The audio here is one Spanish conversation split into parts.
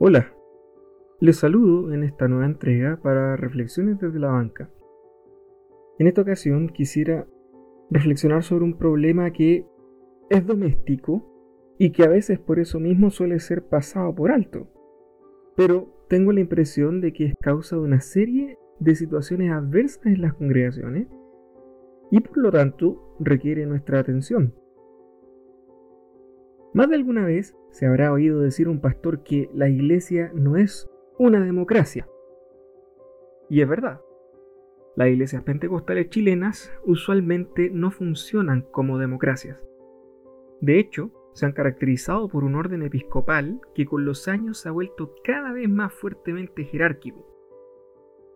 Hola, les saludo en esta nueva entrega para Reflexiones desde la banca. En esta ocasión quisiera reflexionar sobre un problema que es doméstico y que a veces por eso mismo suele ser pasado por alto. Pero tengo la impresión de que es causa de una serie de situaciones adversas en las congregaciones y por lo tanto requiere nuestra atención. Más de alguna vez se habrá oído decir un pastor que la iglesia no es una democracia. Y es verdad. Las iglesias pentecostales chilenas usualmente no funcionan como democracias. De hecho, se han caracterizado por un orden episcopal que con los años se ha vuelto cada vez más fuertemente jerárquico.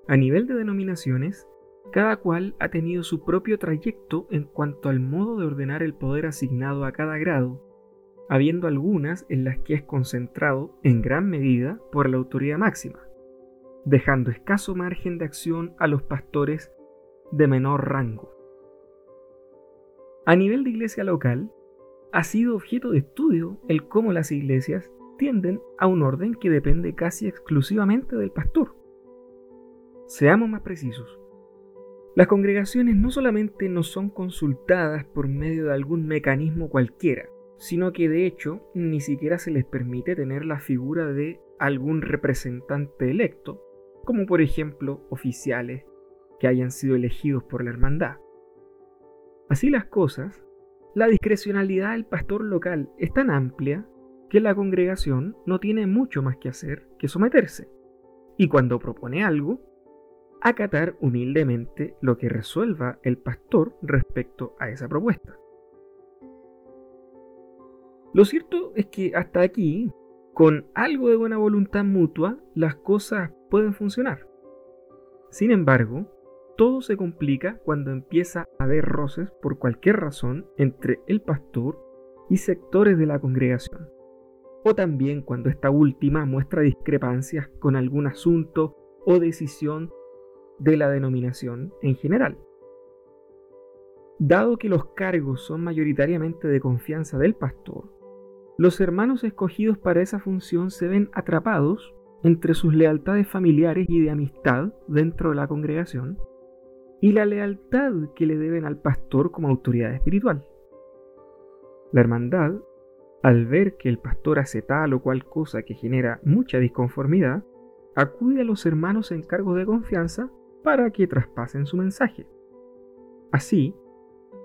A nivel de denominaciones, cada cual ha tenido su propio trayecto en cuanto al modo de ordenar el poder asignado a cada grado, habiendo algunas en las que es concentrado en gran medida por la autoridad máxima, dejando escaso margen de acción a los pastores de menor rango. A nivel de iglesia local, ha sido objeto de estudio el cómo las iglesias tienden a un orden que depende casi exclusivamente del pastor. Seamos más precisos. Las congregaciones no solamente no son consultadas por medio de algún mecanismo cualquiera, sino que de hecho ni siquiera se les permite tener la figura de algún representante electo, como por ejemplo oficiales que hayan sido elegidos por la hermandad. Así las cosas, la discrecionalidad del pastor local es tan amplia que la congregación no tiene mucho más que hacer que someterse. Y cuando propone algo, acatar humildemente lo que resuelva el pastor respecto a esa propuesta. Lo cierto es que hasta aquí, con algo de buena voluntad mutua, las cosas pueden funcionar. Sin embargo, todo se complica cuando empieza a haber roces por cualquier razón entre el pastor y sectores de la congregación. O también cuando esta última muestra discrepancias con algún asunto o decisión de la denominación en general. Dado que los cargos son mayoritariamente de confianza del pastor, los hermanos escogidos para esa función se ven atrapados entre sus lealtades familiares y de amistad dentro de la congregación y la lealtad que le deben al pastor como autoridad espiritual. La hermandad, al ver que el pastor hace tal o cual cosa que genera mucha disconformidad, acude a los hermanos en cargos de confianza para que traspasen su mensaje. Así,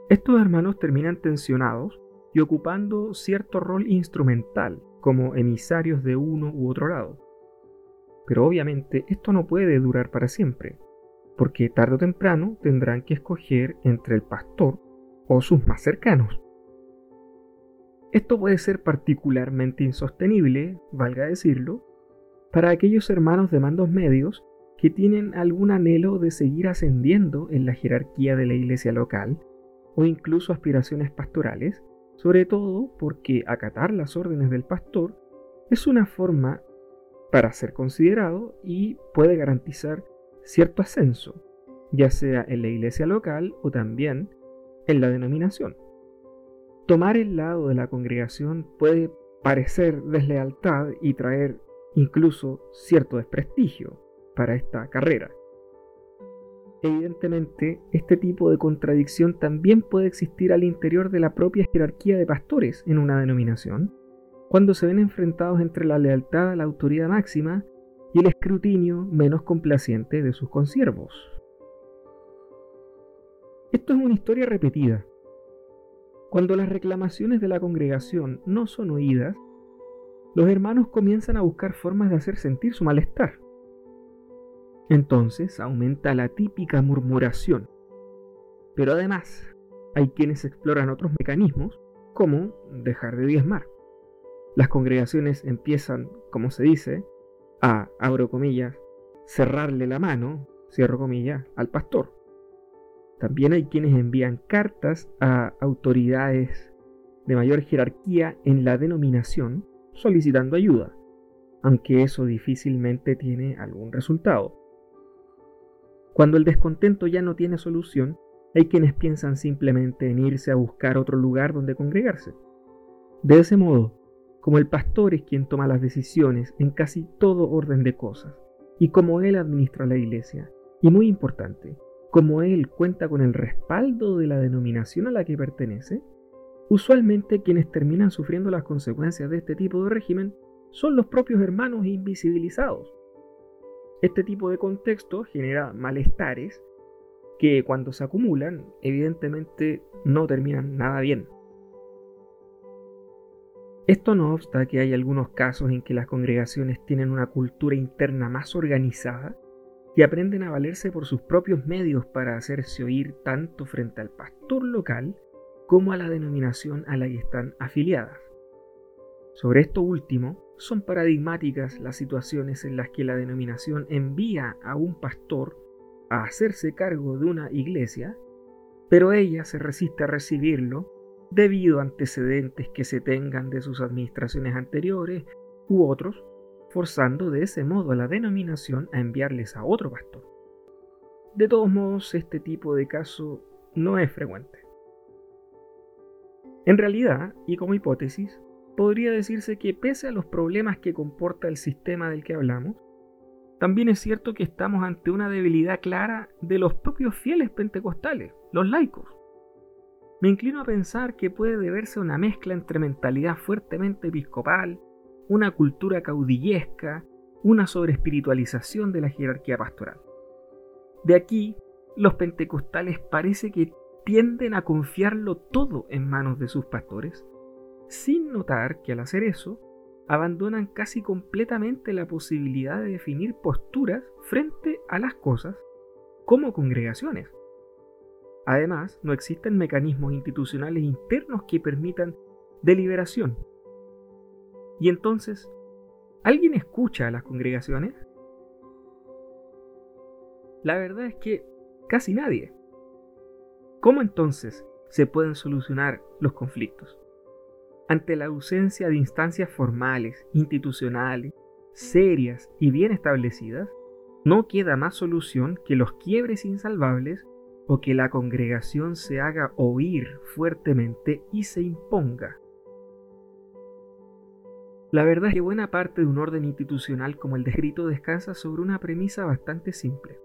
estos hermanos terminan tensionados y ocupando cierto rol instrumental como emisarios de uno u otro lado. Pero obviamente esto no puede durar para siempre, porque tarde o temprano tendrán que escoger entre el pastor o sus más cercanos. Esto puede ser particularmente insostenible, valga decirlo, para aquellos hermanos de mandos medios que tienen algún anhelo de seguir ascendiendo en la jerarquía de la iglesia local o incluso aspiraciones pastorales, sobre todo porque acatar las órdenes del pastor es una forma para ser considerado y puede garantizar cierto ascenso, ya sea en la iglesia local o también en la denominación. Tomar el lado de la congregación puede parecer deslealtad y traer incluso cierto desprestigio para esta carrera. Evidentemente, este tipo de contradicción también puede existir al interior de la propia jerarquía de pastores en una denominación, cuando se ven enfrentados entre la lealtad a la autoridad máxima y el escrutinio menos complaciente de sus consiervos. Esto es una historia repetida. Cuando las reclamaciones de la congregación no son oídas, los hermanos comienzan a buscar formas de hacer sentir su malestar. Entonces aumenta la típica murmuración. Pero además, hay quienes exploran otros mecanismos, como dejar de diezmar. Las congregaciones empiezan, como se dice, a, abro comillas, cerrarle la mano, cierro comillas, al pastor. También hay quienes envían cartas a autoridades de mayor jerarquía en la denominación solicitando ayuda, aunque eso difícilmente tiene algún resultado. Cuando el descontento ya no tiene solución, hay quienes piensan simplemente en irse a buscar otro lugar donde congregarse. De ese modo, como el pastor es quien toma las decisiones en casi todo orden de cosas, y como él administra la iglesia, y muy importante, como él cuenta con el respaldo de la denominación a la que pertenece, usualmente quienes terminan sufriendo las consecuencias de este tipo de régimen son los propios hermanos invisibilizados. Este tipo de contexto genera malestares que cuando se acumulan evidentemente no terminan nada bien. Esto no obsta que hay algunos casos en que las congregaciones tienen una cultura interna más organizada y aprenden a valerse por sus propios medios para hacerse oír tanto frente al pastor local como a la denominación a la que están afiliadas. Sobre esto último, son paradigmáticas las situaciones en las que la denominación envía a un pastor a hacerse cargo de una iglesia, pero ella se resiste a recibirlo debido a antecedentes que se tengan de sus administraciones anteriores u otros, forzando de ese modo a la denominación a enviarles a otro pastor. De todos modos, este tipo de caso no es frecuente. En realidad, y como hipótesis, podría decirse que pese a los problemas que comporta el sistema del que hablamos, también es cierto que estamos ante una debilidad clara de los propios fieles pentecostales, los laicos. Me inclino a pensar que puede deberse a una mezcla entre mentalidad fuertemente episcopal, una cultura caudillesca, una sobreespiritualización de la jerarquía pastoral. De aquí, los pentecostales parece que tienden a confiarlo todo en manos de sus pastores sin notar que al hacer eso, abandonan casi completamente la posibilidad de definir posturas frente a las cosas como congregaciones. Además, no existen mecanismos institucionales internos que permitan deliberación. Y entonces, ¿alguien escucha a las congregaciones? La verdad es que casi nadie. ¿Cómo entonces se pueden solucionar los conflictos? Ante la ausencia de instancias formales, institucionales, serias y bien establecidas, no queda más solución que los quiebres insalvables o que la congregación se haga oír fuertemente y se imponga. La verdad es que buena parte de un orden institucional como el descrito descansa sobre una premisa bastante simple,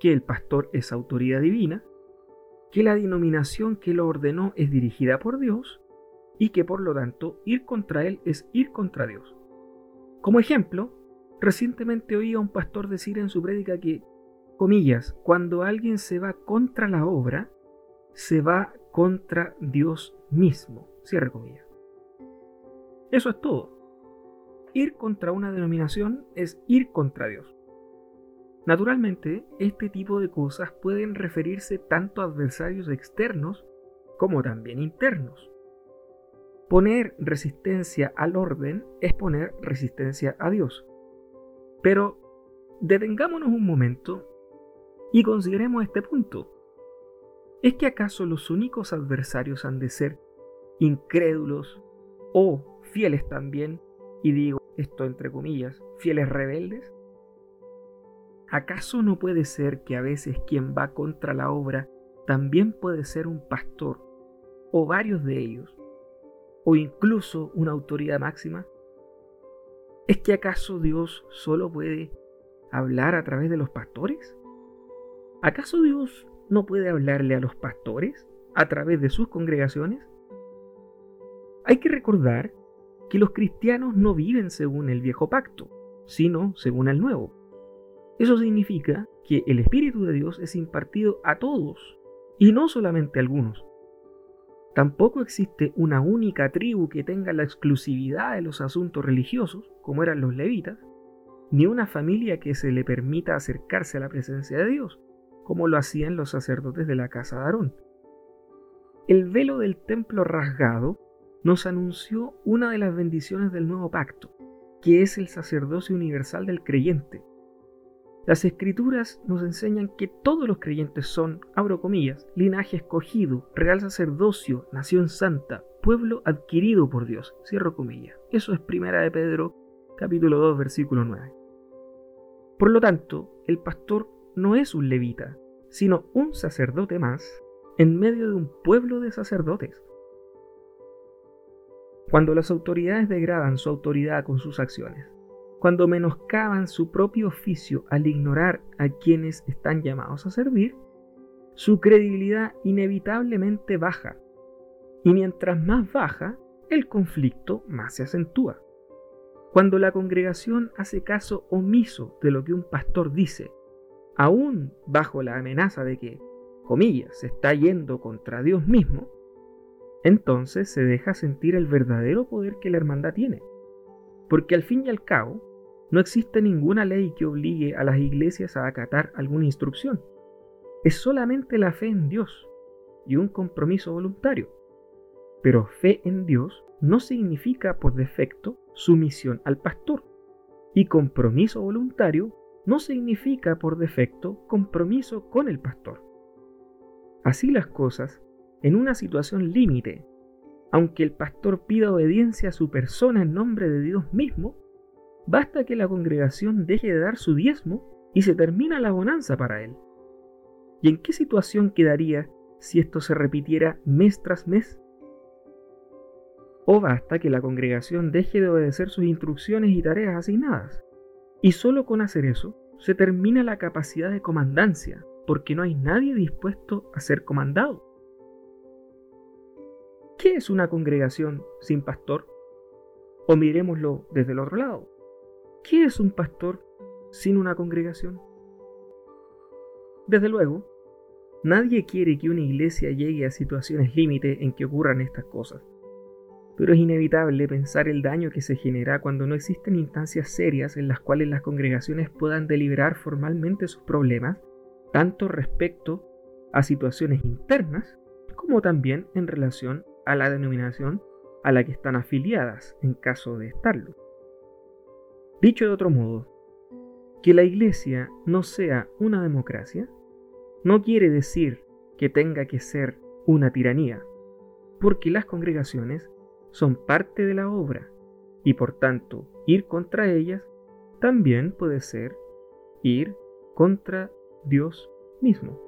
que el pastor es autoridad divina, que la denominación que lo ordenó es dirigida por Dios y que por lo tanto ir contra él es ir contra Dios. Como ejemplo, recientemente oí a un pastor decir en su prédica que, comillas, cuando alguien se va contra la obra, se va contra Dios mismo. Cierre comillas. Eso es todo. Ir contra una denominación es ir contra Dios. Naturalmente, este tipo de cosas pueden referirse tanto a adversarios externos como también internos. Poner resistencia al orden es poner resistencia a Dios. Pero detengámonos un momento y consideremos este punto. ¿Es que acaso los únicos adversarios han de ser incrédulos o fieles también, y digo esto entre comillas, fieles rebeldes? ¿Acaso no puede ser que a veces quien va contra la obra también puede ser un pastor o varios de ellos? O incluso una autoridad máxima? ¿Es que acaso Dios solo puede hablar a través de los pastores? ¿Acaso Dios no puede hablarle a los pastores a través de sus congregaciones? Hay que recordar que los cristianos no viven según el viejo pacto, sino según el nuevo. Eso significa que el Espíritu de Dios es impartido a todos, y no solamente a algunos. Tampoco existe una única tribu que tenga la exclusividad de los asuntos religiosos, como eran los levitas, ni una familia que se le permita acercarse a la presencia de Dios, como lo hacían los sacerdotes de la casa de Aarón. El velo del templo rasgado nos anunció una de las bendiciones del nuevo pacto, que es el sacerdocio universal del creyente, las escrituras nos enseñan que todos los creyentes son, abro comillas, linaje escogido, real sacerdocio, nación santa, pueblo adquirido por Dios, cierro comillas. Eso es primera de Pedro, capítulo 2, versículo 9. Por lo tanto, el pastor no es un levita, sino un sacerdote más en medio de un pueblo de sacerdotes. Cuando las autoridades degradan su autoridad con sus acciones, cuando menoscaban su propio oficio al ignorar a quienes están llamados a servir, su credibilidad inevitablemente baja. Y mientras más baja, el conflicto más se acentúa. Cuando la congregación hace caso omiso de lo que un pastor dice, aún bajo la amenaza de que, comillas, se está yendo contra Dios mismo, entonces se deja sentir el verdadero poder que la hermandad tiene. Porque al fin y al cabo, no existe ninguna ley que obligue a las iglesias a acatar alguna instrucción. Es solamente la fe en Dios y un compromiso voluntario. Pero fe en Dios no significa por defecto sumisión al pastor. Y compromiso voluntario no significa por defecto compromiso con el pastor. Así las cosas, en una situación límite, aunque el pastor pida obediencia a su persona en nombre de Dios mismo, basta que la congregación deje de dar su diezmo y se termina la bonanza para él. ¿Y en qué situación quedaría si esto se repitiera mes tras mes? O basta que la congregación deje de obedecer sus instrucciones y tareas asignadas. Y solo con hacer eso se termina la capacidad de comandancia, porque no hay nadie dispuesto a ser comandado. ¿Qué es una congregación sin pastor? O miremoslo desde el otro lado. ¿Qué es un pastor sin una congregación? Desde luego, nadie quiere que una iglesia llegue a situaciones límite en que ocurran estas cosas. Pero es inevitable pensar el daño que se genera cuando no existen instancias serias en las cuales las congregaciones puedan deliberar formalmente sus problemas, tanto respecto a situaciones internas como también en relación a la denominación a la que están afiliadas en caso de estarlo. Dicho de otro modo, que la Iglesia no sea una democracia no quiere decir que tenga que ser una tiranía, porque las congregaciones son parte de la obra y por tanto ir contra ellas también puede ser ir contra Dios mismo.